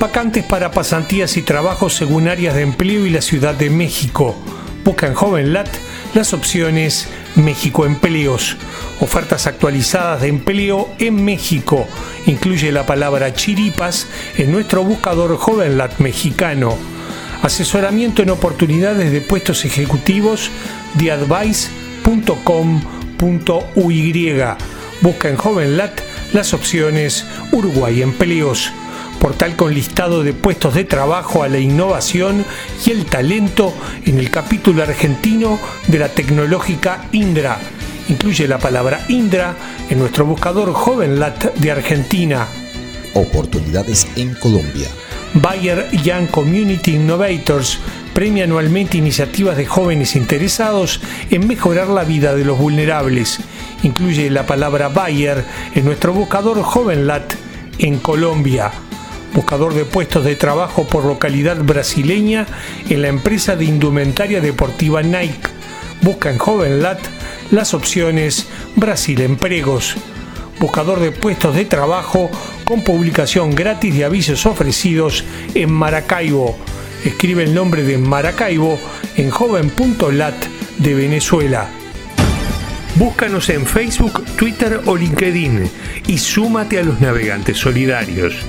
Vacantes para pasantías y trabajos según áreas de empleo y la Ciudad de México. Busca en JovenLat las opciones México Empleos. Ofertas actualizadas de empleo en México. Incluye la palabra chiripas en nuestro buscador JovenLat mexicano. Asesoramiento en oportunidades de puestos ejecutivos de advice.com.uy. Busca en JovenLat las opciones Uruguay Empleos portal con listado de puestos de trabajo a la innovación y el talento en el capítulo argentino de la tecnológica Indra. Incluye la palabra Indra en nuestro buscador JovenLat de Argentina. Oportunidades en Colombia. Bayer Young Community Innovators premia anualmente iniciativas de jóvenes interesados en mejorar la vida de los vulnerables. Incluye la palabra Bayer en nuestro buscador JovenLat en Colombia buscador de puestos de trabajo por localidad brasileña en la empresa de indumentaria deportiva Nike. Busca en JovenLat las opciones Brasil Empregos. Buscador de puestos de trabajo con publicación gratis de avisos ofrecidos en Maracaibo. Escribe el nombre de Maracaibo en joven.lat de Venezuela. Búscanos en Facebook, Twitter o LinkedIn y súmate a los navegantes solidarios.